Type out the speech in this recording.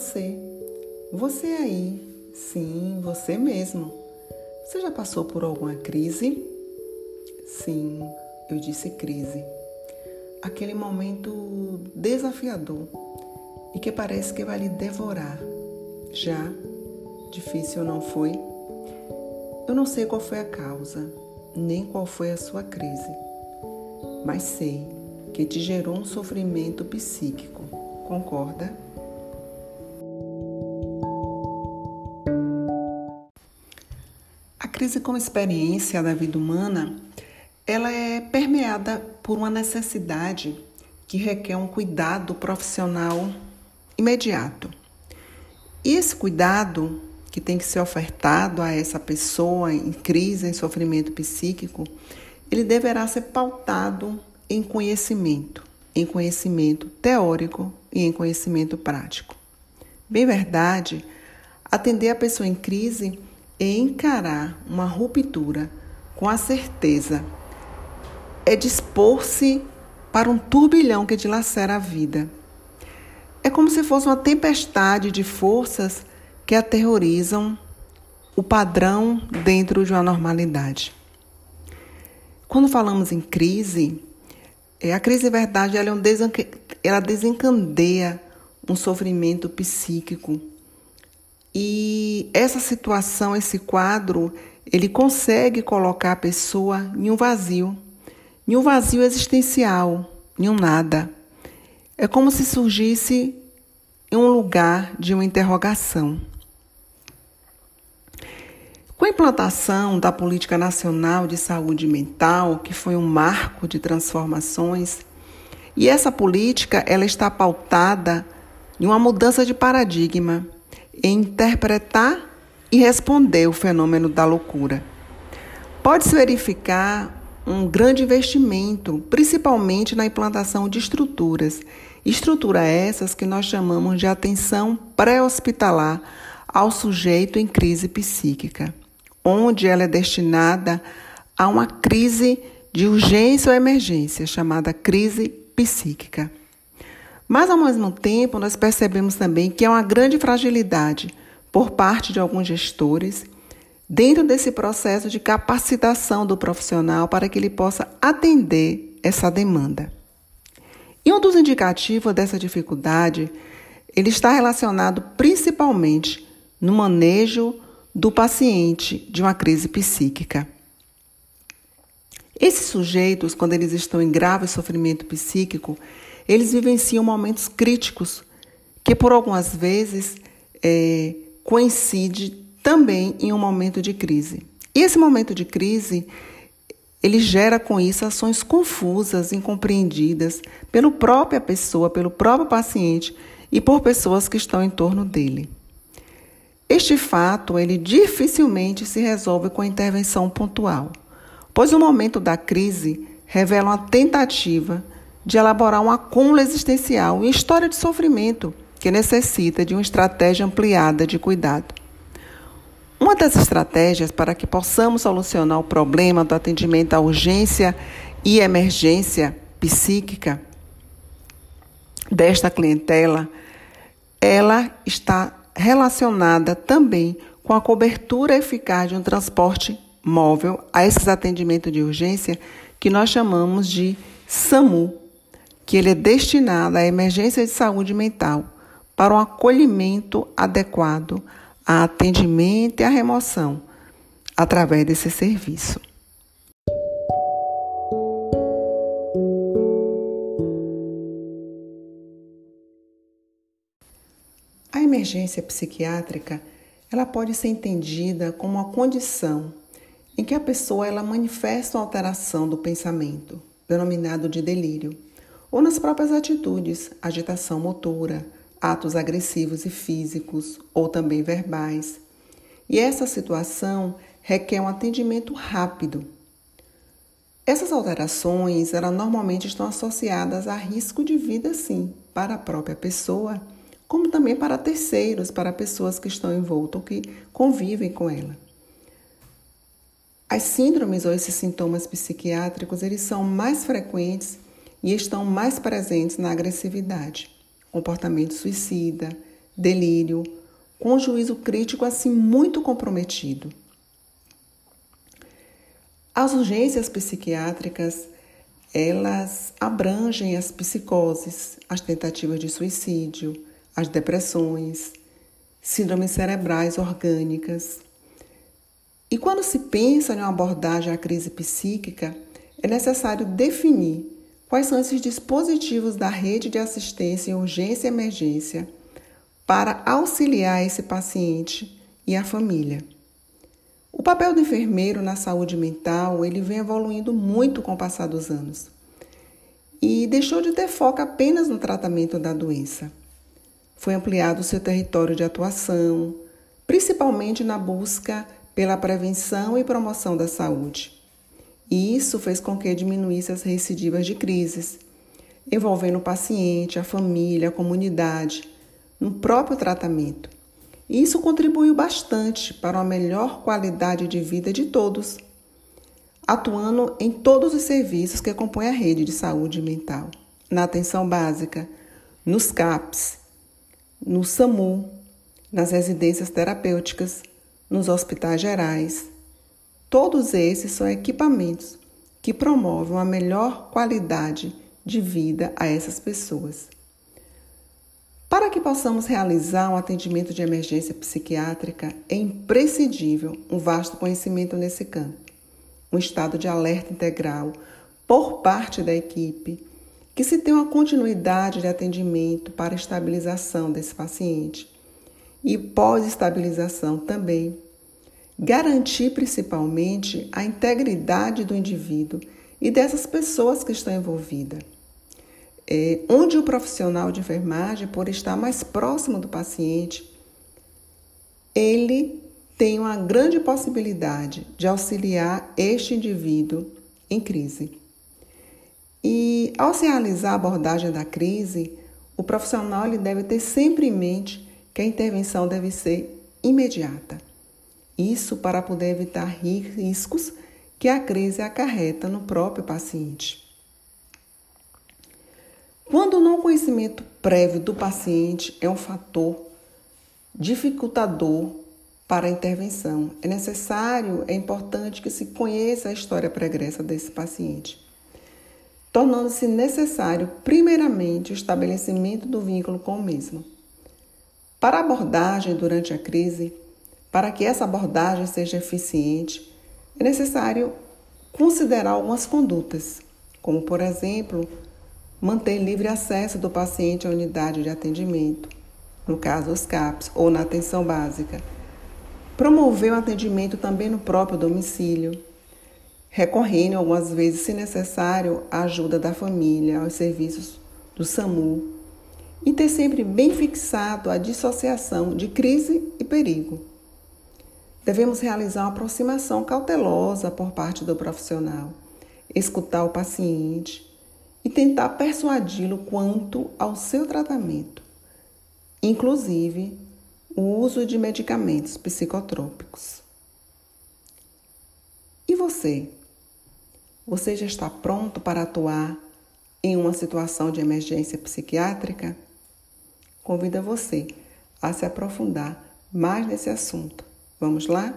você. Você aí, sim, você mesmo. Você já passou por alguma crise? Sim, eu disse crise. Aquele momento desafiador e que parece que vai lhe devorar. Já difícil não foi? Eu não sei qual foi a causa, nem qual foi a sua crise, mas sei que te gerou um sofrimento psíquico. Concorda? Crise como experiência da vida humana, ela é permeada por uma necessidade que requer um cuidado profissional imediato. E esse cuidado que tem que ser ofertado a essa pessoa em crise, em sofrimento psíquico, ele deverá ser pautado em conhecimento, em conhecimento teórico e em conhecimento prático. Bem verdade, atender a pessoa em crise é encarar uma ruptura com a certeza, é dispor-se para um turbilhão que dilacera a vida. É como se fosse uma tempestade de forças que aterrorizam o padrão dentro de uma normalidade. Quando falamos em crise, é, a crise, de verdade, é ela desencandeia um sofrimento psíquico. E essa situação, esse quadro, ele consegue colocar a pessoa em um vazio, em um vazio existencial, em um nada. É como se surgisse em um lugar de uma interrogação. Com a implantação da Política Nacional de Saúde Mental, que foi um marco de transformações, e essa política ela está pautada em uma mudança de paradigma, interpretar e responder o fenômeno da loucura. Pode-se verificar um grande investimento, principalmente na implantação de estruturas, estrutura essas que nós chamamos de atenção pré-hospitalar ao sujeito em crise psíquica onde ela é destinada a uma crise de urgência ou emergência, chamada crise psíquica. Mas, ao mesmo tempo, nós percebemos também que é uma grande fragilidade por parte de alguns gestores dentro desse processo de capacitação do profissional para que ele possa atender essa demanda. E um dos indicativos dessa dificuldade, ele está relacionado principalmente no manejo do paciente de uma crise psíquica. Esses sujeitos, quando eles estão em grave sofrimento psíquico, eles vivenciam momentos críticos que, por algumas vezes, é, coincide também em um momento de crise. E esse momento de crise, ele gera com isso ações confusas, incompreendidas pela própria pessoa, pelo próprio paciente e por pessoas que estão em torno dele. Este fato ele dificilmente se resolve com intervenção pontual, pois o momento da crise revela uma tentativa de elaborar um acúmulo existencial e história de sofrimento que necessita de uma estratégia ampliada de cuidado. Uma das estratégias para que possamos solucionar o problema do atendimento à urgência e emergência psíquica desta clientela, ela está relacionada também com a cobertura eficaz de um transporte móvel a esses atendimentos de urgência que nós chamamos de SAMU, que ele é destinado à emergência de saúde mental para um acolhimento adequado a atendimento e a remoção através desse serviço. A emergência psiquiátrica, ela pode ser entendida como uma condição em que a pessoa ela manifesta uma alteração do pensamento, denominado de delírio, ou nas próprias atitudes, agitação motora, atos agressivos e físicos, ou também verbais. E essa situação requer um atendimento rápido. Essas alterações, elas normalmente estão associadas a risco de vida, sim, para a própria pessoa como também para terceiros, para pessoas que estão envoltas ou que convivem com ela. As síndromes ou esses sintomas psiquiátricos, eles são mais frequentes e estão mais presentes na agressividade, comportamento suicida, delírio, com juízo crítico assim muito comprometido. As urgências psiquiátricas, elas abrangem as psicoses, as tentativas de suicídio, as depressões, síndromes cerebrais orgânicas. E quando se pensa em uma abordagem à crise psíquica, é necessário definir quais são esses dispositivos da rede de assistência em urgência e emergência para auxiliar esse paciente e a família. O papel do enfermeiro na saúde mental, ele vem evoluindo muito com o passar dos anos. E deixou de ter foco apenas no tratamento da doença. Foi ampliado o seu território de atuação, principalmente na busca pela prevenção e promoção da saúde. E isso fez com que diminuísse as recidivas de crises, envolvendo o paciente, a família, a comunidade, no próprio tratamento. E isso contribuiu bastante para uma melhor qualidade de vida de todos, atuando em todos os serviços que compõem a rede de saúde mental, na atenção básica, nos CAPs, no SAMU, nas residências terapêuticas, nos hospitais gerais. Todos esses são equipamentos que promovem uma melhor qualidade de vida a essas pessoas. Para que possamos realizar um atendimento de emergência psiquiátrica, é imprescindível um vasto conhecimento nesse campo, um estado de alerta integral por parte da equipe, que se tenha uma continuidade de atendimento para a estabilização desse paciente e pós-estabilização também. Garantir principalmente a integridade do indivíduo e dessas pessoas que estão envolvidas é, onde o profissional de enfermagem, por estar mais próximo do paciente, ele tem uma grande possibilidade de auxiliar este indivíduo em crise. E ao se realizar a abordagem da crise, o profissional ele deve ter sempre em mente que a intervenção deve ser imediata. Isso para poder evitar riscos que a crise acarreta no próprio paciente. Quando o não conhecimento prévio do paciente é um fator dificultador para a intervenção, é necessário, é importante que se conheça a história pregressa desse paciente, tornando-se necessário, primeiramente, o estabelecimento do vínculo com o mesmo. Para a abordagem durante a crise, para que essa abordagem seja eficiente, é necessário considerar algumas condutas, como, por exemplo, manter livre acesso do paciente à unidade de atendimento, no caso os CAPs, ou na atenção básica. Promover o atendimento também no próprio domicílio, recorrendo algumas vezes, se necessário, à ajuda da família, aos serviços do SAMU, e ter sempre bem fixado a dissociação de crise e perigo. Devemos realizar uma aproximação cautelosa por parte do profissional, escutar o paciente, e tentar persuadi-lo quanto ao seu tratamento, inclusive o uso de medicamentos psicotrópicos. E você? Você já está pronto para atuar em uma situação de emergência psiquiátrica? Convido você a se aprofundar mais nesse assunto. Vamos lá?